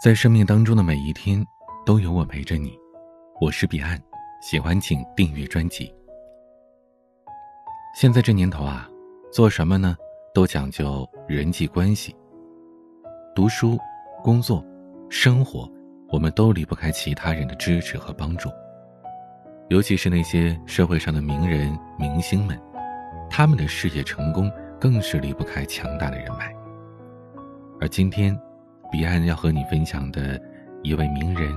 在生命当中的每一天，都有我陪着你。我是彼岸，喜欢请订阅专辑。现在这年头啊，做什么呢，都讲究人际关系。读书、工作、生活，我们都离不开其他人的支持和帮助。尤其是那些社会上的名人、明星们，他们的事业成功，更是离不开强大的人脉。而今天。彼岸要和你分享的一位名人，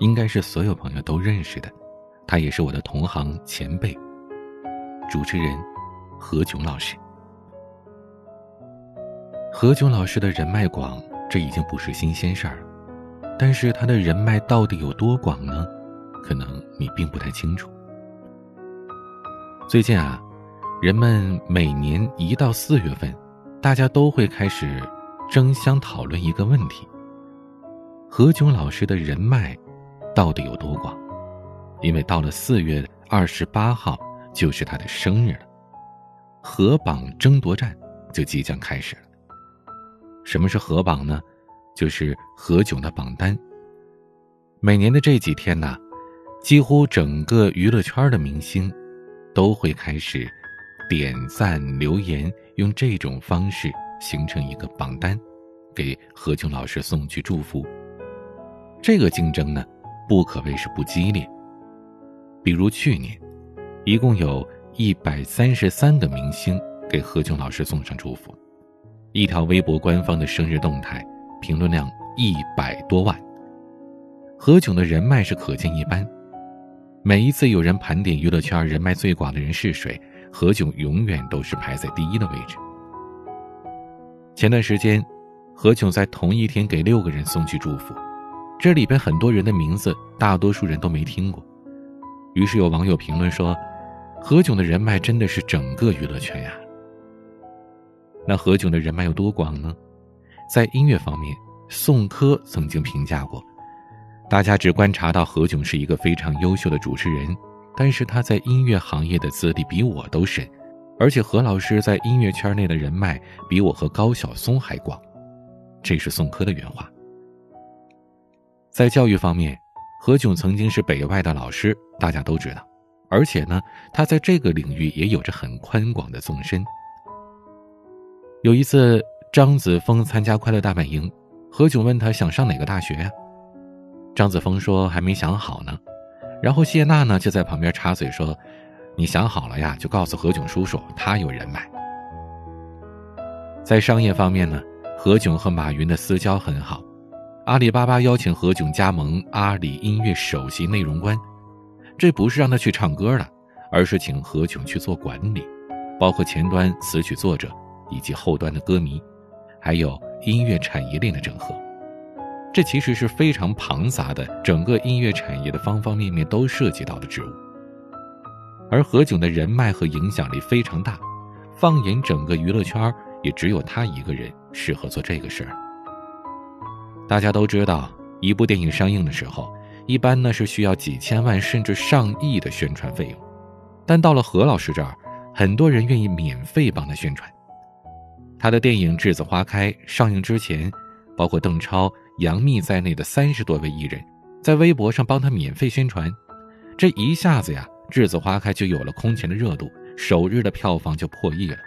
应该是所有朋友都认识的，他也是我的同行前辈。主持人何炅老师。何炅老师的人脉广，这已经不是新鲜事儿了。但是他的人脉到底有多广呢？可能你并不太清楚。最近啊，人们每年一到四月份，大家都会开始。争相讨论一个问题：何炅老师的人脉到底有多广？因为到了四月二十八号就是他的生日了，河榜争夺战就即将开始了。什么是河榜呢？就是何炅的榜单。每年的这几天呢，几乎整个娱乐圈的明星都会开始点赞留言，用这种方式。形成一个榜单，给何炅老师送去祝福。这个竞争呢，不可谓是不激烈。比如去年，一共有一百三十三个明星给何炅老师送上祝福，一条微博官方的生日动态评论量一百多万。何炅的人脉是可见一斑。每一次有人盘点娱乐圈人脉最广的人是谁，何炅永远都是排在第一的位置。前段时间，何炅在同一天给六个人送去祝福，这里边很多人的名字，大多数人都没听过。于是有网友评论说：“何炅的人脉真的是整个娱乐圈呀。”那何炅的人脉有多广呢？在音乐方面，宋柯曾经评价过：“大家只观察到何炅是一个非常优秀的主持人，但是他在音乐行业的资历比我都深。”而且何老师在音乐圈内的人脉比我和高晓松还广，这是宋柯的原话。在教育方面，何炅曾经是北外的老师，大家都知道。而且呢，他在这个领域也有着很宽广的纵深。有一次，张子枫参加快乐大本营，何炅问他想上哪个大学呀？张子枫说还没想好呢。然后谢娜呢就在旁边插嘴说。你想好了呀，就告诉何炅叔叔，他有人脉。在商业方面呢，何炅和马云的私交很好。阿里巴巴邀请何炅加盟阿里音乐首席内容官，这不是让他去唱歌了，而是请何炅去做管理，包括前端词曲作者以及后端的歌迷，还有音乐产业链的整合。这其实是非常庞杂的，整个音乐产业的方方面面都涉及到的职务。而何炅的人脉和影响力非常大，放眼整个娱乐圈，也只有他一个人适合做这个事儿。大家都知道，一部电影上映的时候，一般呢是需要几千万甚至上亿的宣传费用，但到了何老师这儿，很多人愿意免费帮他宣传。他的电影《栀子花开》上映之前，包括邓超、杨幂在内的三十多位艺人，在微博上帮他免费宣传，这一下子呀。《栀子花开》就有了空前的热度，首日的票房就破亿了。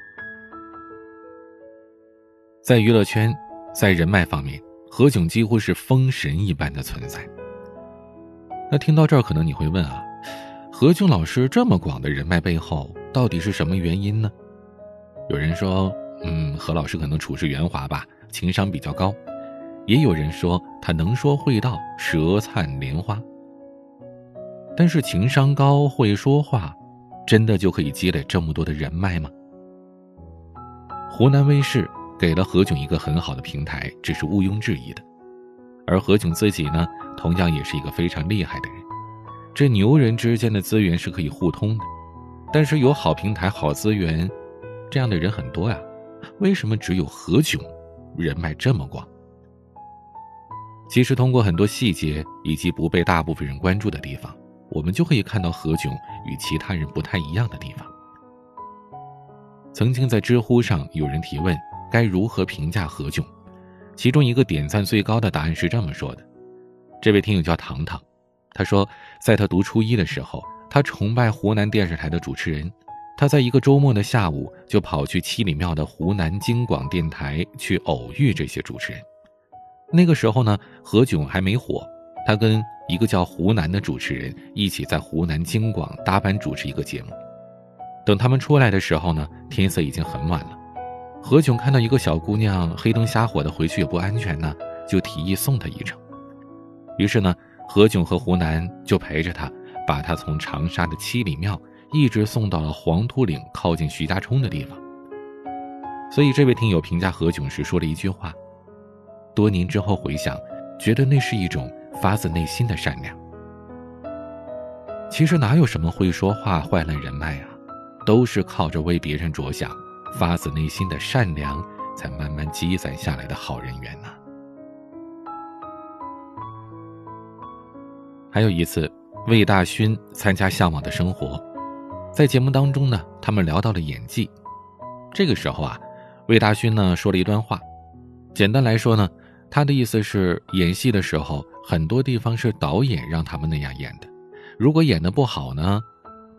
在娱乐圈，在人脉方面，何炅几乎是封神一般的存在。那听到这儿，可能你会问啊，何炅老师这么广的人脉背后，到底是什么原因呢？有人说，嗯，何老师可能处事圆滑吧，情商比较高；也有人说他能说会道，舌灿莲花。但是情商高、会说话，真的就可以积累这么多的人脉吗？湖南卫视给了何炅一个很好的平台，这是毋庸置疑的。而何炅自己呢，同样也是一个非常厉害的人。这牛人之间的资源是可以互通的，但是有好平台、好资源，这样的人很多呀。为什么只有何炅人脉这么广？其实通过很多细节以及不被大部分人关注的地方。我们就可以看到何炅与其他人不太一样的地方。曾经在知乎上有人提问：该如何评价何炅？其中一个点赞最高的答案是这么说的：这位听友叫糖糖，他说，在他读初一的时候，他崇拜湖南电视台的主持人，他在一个周末的下午就跑去七里庙的湖南京广电台去偶遇这些主持人。那个时候呢，何炅还没火，他跟一个叫湖南的主持人一起在湖南京广搭班主持一个节目。等他们出来的时候呢，天色已经很晚了。何炅看到一个小姑娘黑灯瞎火的回去也不安全呢，就提议送她一程。于是呢，何炅和湖南就陪着她，把她从长沙的七里庙一直送到了黄土岭靠近徐家冲的地方。所以这位听友评价何炅时说了一句话：多年之后回想，觉得那是一种发自内心的善良。其实哪有什么会说话坏了人脉啊，都是靠着为别人着想。发自内心的善良，才慢慢积攒下来的好人缘呢。还有一次，魏大勋参加《向往的生活》，在节目当中呢，他们聊到了演技。这个时候啊，魏大勋呢说了一段话，简单来说呢，他的意思是，演戏的时候很多地方是导演让他们那样演的，如果演的不好呢，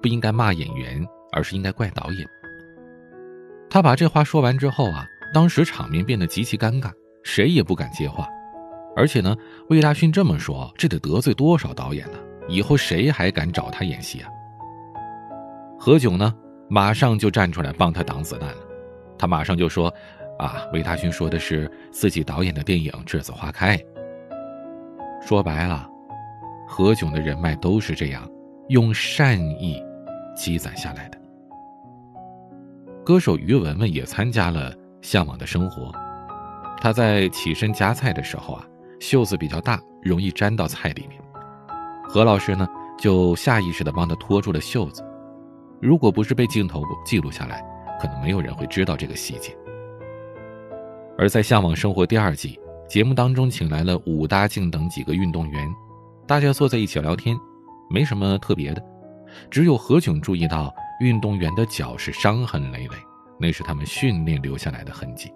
不应该骂演员，而是应该怪导演。他把这话说完之后啊，当时场面变得极其尴尬，谁也不敢接话。而且呢，魏大勋这么说，这得得罪多少导演呢？以后谁还敢找他演戏啊？何炅呢，马上就站出来帮他挡子弹了。他马上就说：“啊，魏大勋说的是自己导演的电影《栀子花开》。”说白了，何炅的人脉都是这样，用善意积攒下来的。歌手于文文也参加了《向往的生活》，她在起身夹菜的时候啊，袖子比较大，容易粘到菜里面。何老师呢，就下意识地帮他拖住了袖子。如果不是被镜头记录下来，可能没有人会知道这个细节。而在《向往生活》第二季节目当中，请来了武大靖等几个运动员，大家坐在一起聊天，没什么特别的，只有何炅注意到。运动员的脚是伤痕累累，那是他们训练留下来的痕迹。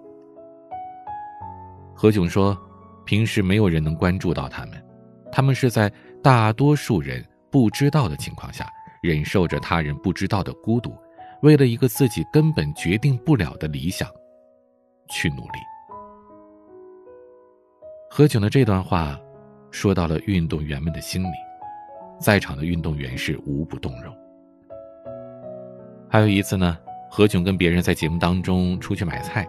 何炅说：“平时没有人能关注到他们，他们是在大多数人不知道的情况下，忍受着他人不知道的孤独，为了一个自己根本决定不了的理想，去努力。”何炅的这段话，说到了运动员们的心里，在场的运动员是无不动容。还有一次呢，何炅跟别人在节目当中出去买菜，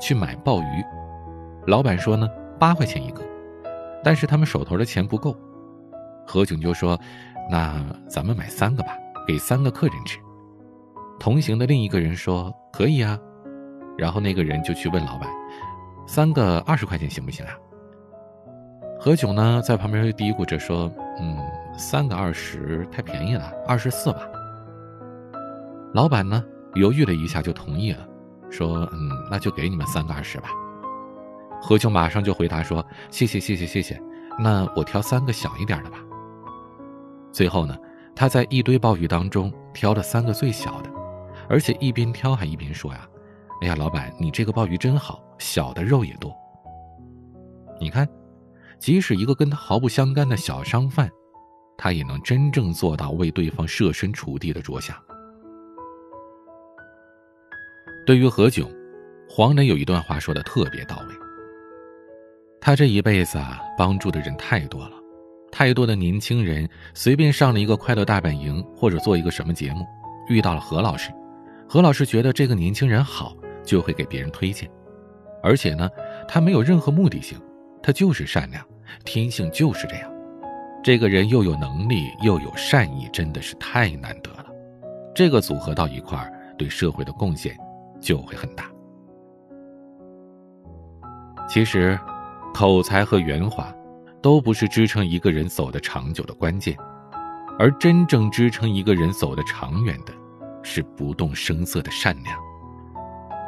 去买鲍鱼，老板说呢八块钱一个，但是他们手头的钱不够，何炅就说，那咱们买三个吧，给三个客人吃。同行的另一个人说可以啊，然后那个人就去问老板，三个二十块钱行不行啊？何炅呢在旁边就嘀咕着说，嗯，三个二十太便宜了，二十四吧。老板呢，犹豫了一下就同意了，说：“嗯，那就给你们三个二十吧。”何炅马上就回答说：“谢谢谢谢谢谢，那我挑三个小一点的吧。”最后呢，他在一堆鲍鱼当中挑了三个最小的，而且一边挑还一边说：“呀，哎呀，老板，你这个鲍鱼真好，小的肉也多。”你看，即使一个跟他毫不相干的小商贩，他也能真正做到为对方设身处地的着想。对于何炅，黄磊有一段话说的特别到位。他这一辈子啊，帮助的人太多了，太多的年轻人随便上了一个快乐大本营或者做一个什么节目，遇到了何老师，何老师觉得这个年轻人好，就会给别人推荐，而且呢，他没有任何目的性，他就是善良，天性就是这样。这个人又有能力又有善意，真的是太难得了。这个组合到一块儿，对社会的贡献。就会很大。其实，口才和圆滑，都不是支撑一个人走得长久的关键，而真正支撑一个人走得长远的，是不动声色的善良。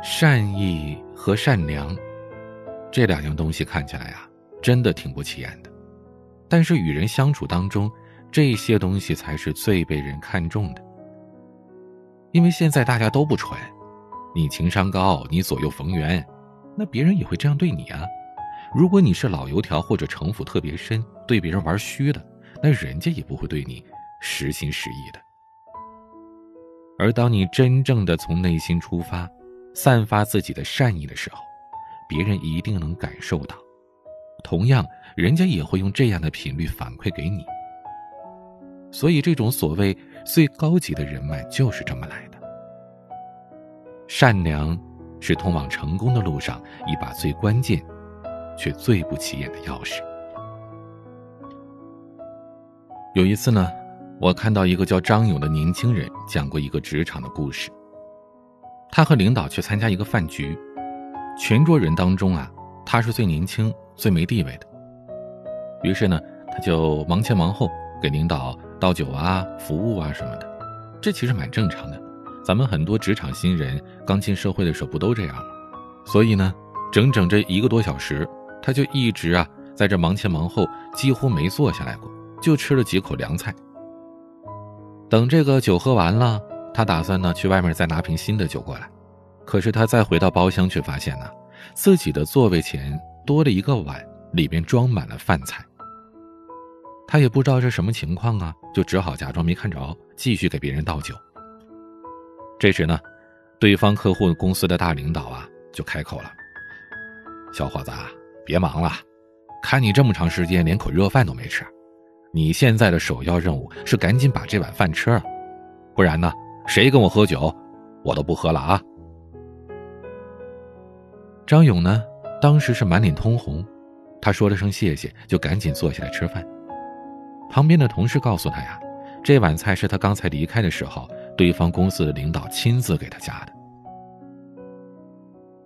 善意和善良，这两样东西看起来啊，真的挺不起眼的，但是与人相处当中，这些东西才是最被人看重的。因为现在大家都不蠢。你情商高，你左右逢源，那别人也会这样对你啊。如果你是老油条或者城府特别深，对别人玩虚的，那人家也不会对你实心实意的。而当你真正的从内心出发，散发自己的善意的时候，别人一定能感受到，同样，人家也会用这样的频率反馈给你。所以，这种所谓最高级的人脉就是这么来的。善良是通往成功的路上一把最关键，却最不起眼的钥匙。有一次呢。我看到一个叫张勇的年轻人讲过一个职场的故事。他和领导去参加一个饭局，全桌人当中啊，他是最年轻、最没地位的。于是呢，他就忙前忙后给领导倒酒啊、服务啊什么的。这其实蛮正常的，咱们很多职场新人刚进社会的时候不都这样吗？所以呢，整整这一个多小时，他就一直啊在这忙前忙后，几乎没坐下来过，就吃了几口凉菜。等这个酒喝完了，他打算呢去外面再拿瓶新的酒过来。可是他再回到包厢，却发现呢，自己的座位前多了一个碗，里边装满了饭菜。他也不知道这什么情况啊，就只好假装没看着，继续给别人倒酒。这时呢，对方客户公司的大领导啊就开口了：“小伙子，别忙了，看你这么长时间连口热饭都没吃。”你现在的首要任务是赶紧把这碗饭吃了，不然呢，谁跟我喝酒，我都不喝了啊！张勇呢，当时是满脸通红，他说了声谢谢，就赶紧坐下来吃饭。旁边的同事告诉他呀，这碗菜是他刚才离开的时候，对方公司的领导亲自给他加的。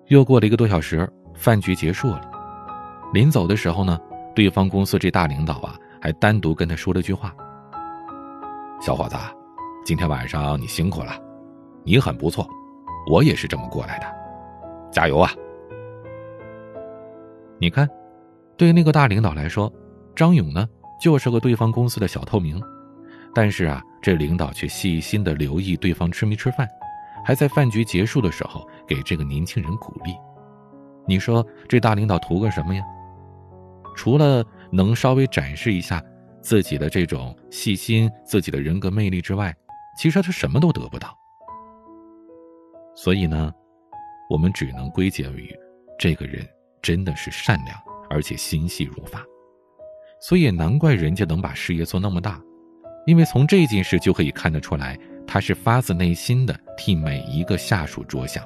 又过了一个多小时，饭局结束了，临走的时候呢，对方公司这大领导啊。还单独跟他说了句话：“小伙子，今天晚上你辛苦了，你很不错，我也是这么过来的，加油啊！”你看，对那个大领导来说，张勇呢就是个对方公司的小透明，但是啊，这领导却细心的留意对方吃没吃饭，还在饭局结束的时候给这个年轻人鼓励。你说这大领导图个什么呀？除了……能稍微展示一下自己的这种细心、自己的人格魅力之外，其实他什么都得不到。所以呢，我们只能归结于这个人真的是善良，而且心细如发。所以也难怪人家能把事业做那么大，因为从这件事就可以看得出来，他是发自内心的替每一个下属着想，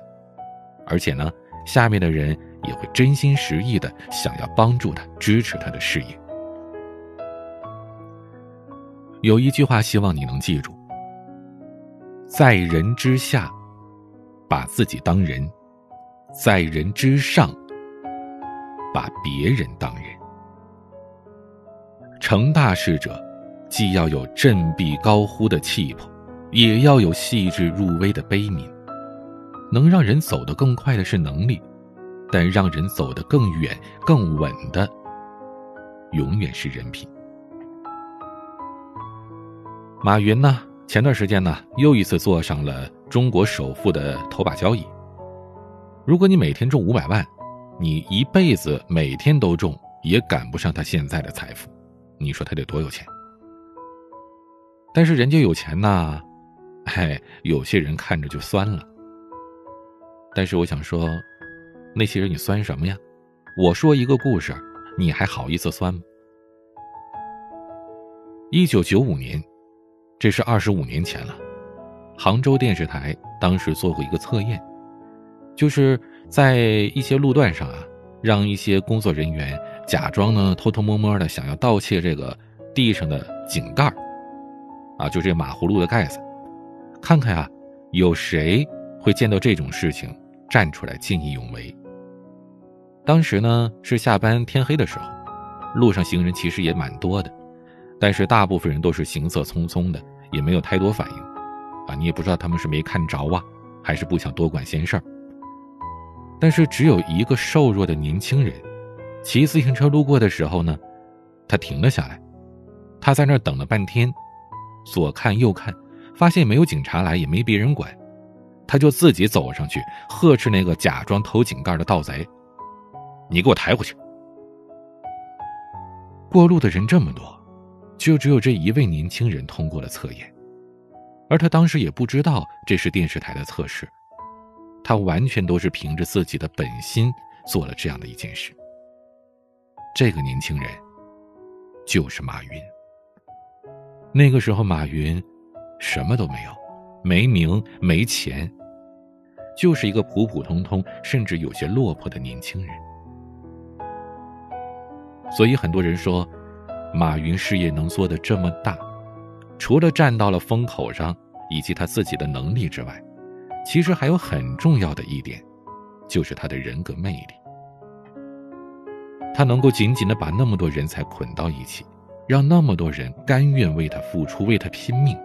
而且呢，下面的人。也会真心实意的想要帮助他、支持他的事业。有一句话，希望你能记住：在人之下，把自己当人；在人之上，别人当人。成大事者，既要有振臂高呼的气魄，也要有细致入微的悲悯。能让人走得更快的是能力。但让人走得更远、更稳的，永远是人品。马云呢？前段时间呢，又一次坐上了中国首富的头把交椅。如果你每天中五百万，你一辈子每天都中，也赶不上他现在的财富。你说他得多有钱？但是人家有钱呐，嘿，有些人看着就酸了。但是我想说。那些人，你酸什么呀？我说一个故事，你还好意思酸吗？一九九五年，这是二十五年前了。杭州电视台当时做过一个测验，就是在一些路段上啊，让一些工作人员假装呢偷偷摸摸的想要盗窃这个地上的井盖啊，就这马葫芦的盖子，看看啊，有谁会见到这种事情站出来见义勇为。当时呢是下班天黑的时候，路上行人其实也蛮多的，但是大部分人都是行色匆匆的，也没有太多反应，啊，你也不知道他们是没看着啊，还是不想多管闲事儿。但是只有一个瘦弱的年轻人，骑自行车路过的时候呢，他停了下来，他在那儿等了半天，左看右看，发现没有警察来，也没别人管，他就自己走上去呵斥那个假装偷井盖的盗贼。你给我抬回去！过路的人这么多，就只有这一位年轻人通过了测验，而他当时也不知道这是电视台的测试，他完全都是凭着自己的本心做了这样的一件事。这个年轻人就是马云。那个时候，马云什么都没有，没名没钱，就是一个普普通通，甚至有些落魄的年轻人。所以很多人说，马云事业能做得这么大，除了站到了风口上以及他自己的能力之外，其实还有很重要的一点，就是他的人格魅力。他能够紧紧的把那么多人才捆到一起。让那么多人甘愿为他付出，为他拼命，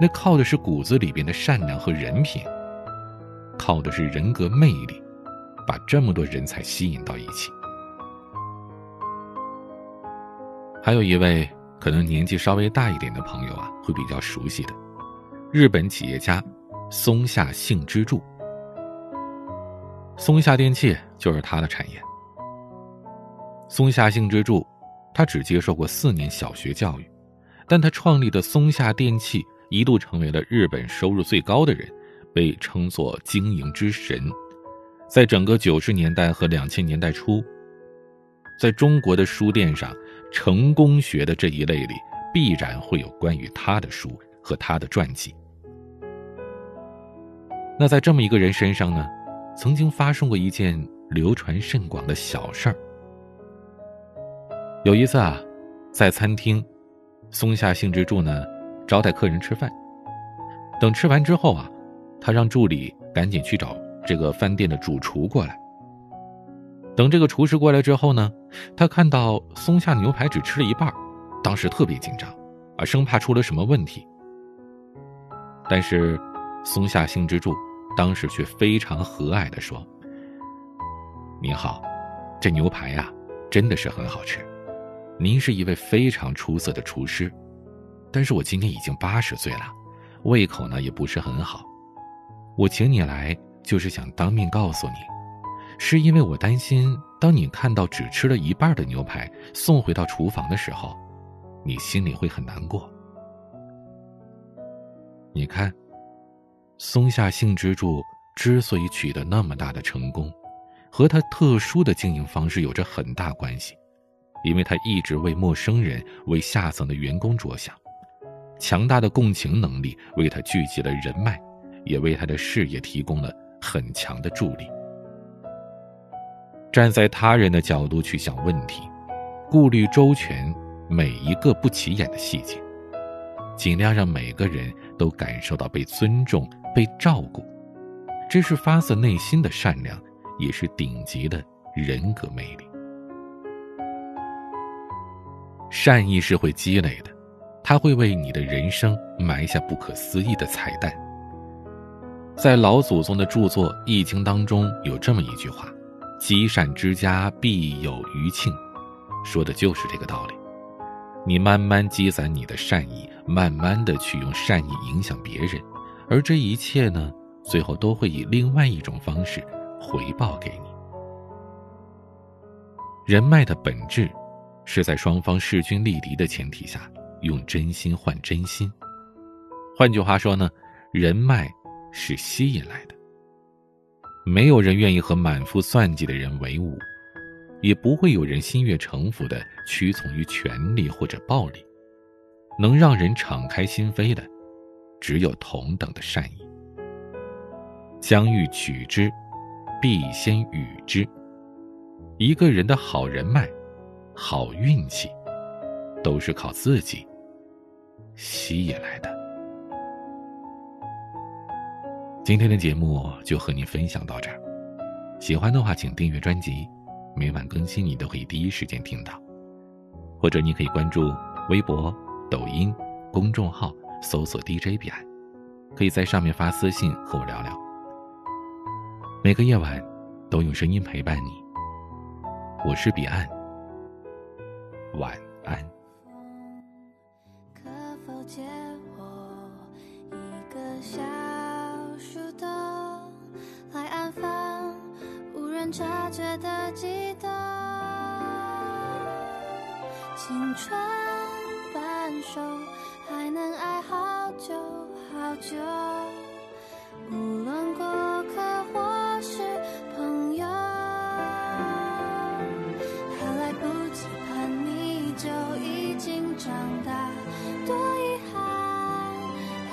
那靠的是骨子里边的善良和人品，靠的是人格魅力，把这么多人才吸引到一起。还有一位可能年纪稍微大一点的朋友啊，会比较熟悉的，日本企业家松下幸之助。松下电器就是他的产业。松下幸之助。他只接受过四年小学教育，但他创立的松下电器一度成为了日本收入最高的人，被称作经营之神。在整个九十年代和两千年代初，在中国的书店上，成功学的这一类里必然会有关于他的书和他的传记。那在这么一个人身上呢，曾经发生过一件流传甚广的小事儿。有一次啊，在餐厅，松下幸之助呢招待客人吃饭。等吃完之后啊，他让助理赶紧去找这个饭店的主厨过来。等这个厨师过来之后呢，他看到松下牛排只吃了一半，当时特别紧张，啊，生怕出了什么问题。但是，松下幸之助当时却非常和蔼的说：“您好，这牛排呀，真的是很好吃。”您是一位非常出色的厨师，但是我今年已经八十岁了，胃口呢也不是很好。我请你来就是想当面告诉你，是因为我担心，当你看到只吃了一半的牛排送回到厨房的时候，你心里会很难过。你看，松下幸之助之所以取得那么大的成功，和他特殊的经营方式有着很大关系。因为他一直为陌生人、为下层的员工着想，强大的共情能力为他聚集了人脉，也为他的事业提供了很强的助力。站在他人的角度去想问题，顾虑周全每一个不起眼的细节，尽量让每个人都感受到被尊重、被照顾，这是发自内心的善良，也是顶级的人格魅力。善意是会积累的，它会为你的人生埋下不可思议的彩蛋。在老祖宗的著作《易经》当中有这么一句话：“积善之家必有余庆”，说的就是这个道理。你慢慢积攒你的善意，慢慢的去用善意影响别人，而这一切呢，最后都会以另外一种方式回报给你。人脉的本质。是在双方势均力敌的前提下，用真心换真心。换句话说呢，人脉是吸引来的。没有人愿意和满腹算计的人为伍，也不会有人心悦诚服的屈从于权力或者暴力。能让人敞开心扉的，只有同等的善意。将欲取之，必先予之。一个人的好人脉。好运气，都是靠自己吸引来的。今天的节目就和您分享到这儿，喜欢的话请订阅专辑，每晚更新你都可以第一时间听到。或者你可以关注微博、抖音公众号，搜索 dj 彼岸可以在上面发私信和我聊聊。每个夜晚都用声音陪伴你我是彼岸晚安。可否借我一个小树洞来安放无人察觉的悸动？青春半熟还能爱好久好久，无论过客或是朋友。还来不及盼你就已经长大，多遗憾，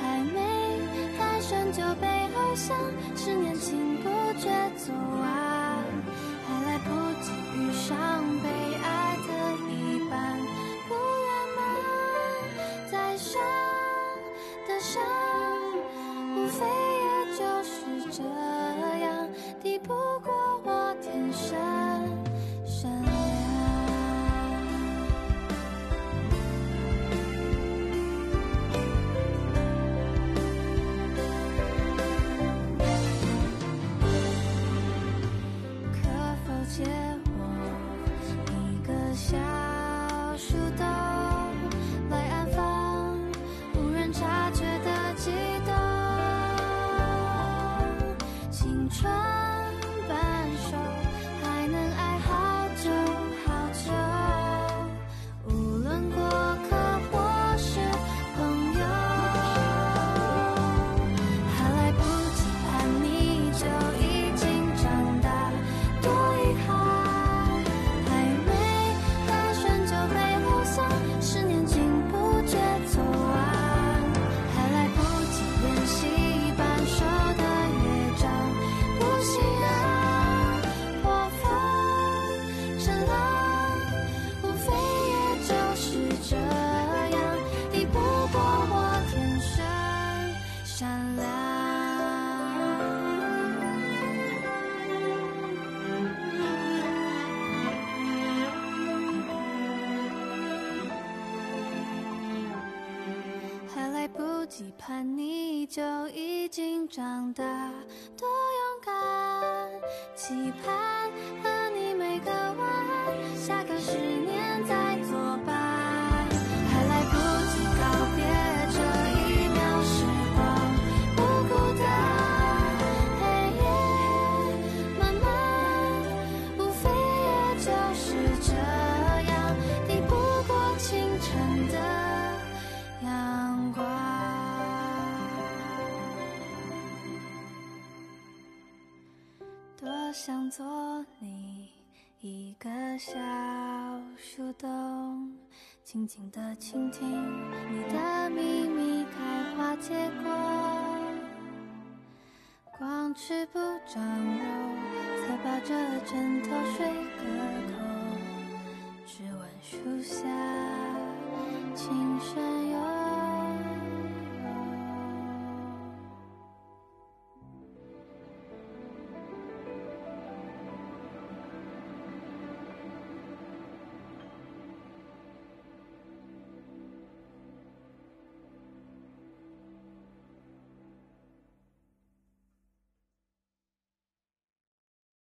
还没诞生就被偶像，是年轻不觉走。期盼你就已经长大多勇敢期盼小树洞，静静的倾听你的秘密开花结果。光吃不长肉，才抱着枕头睡个够。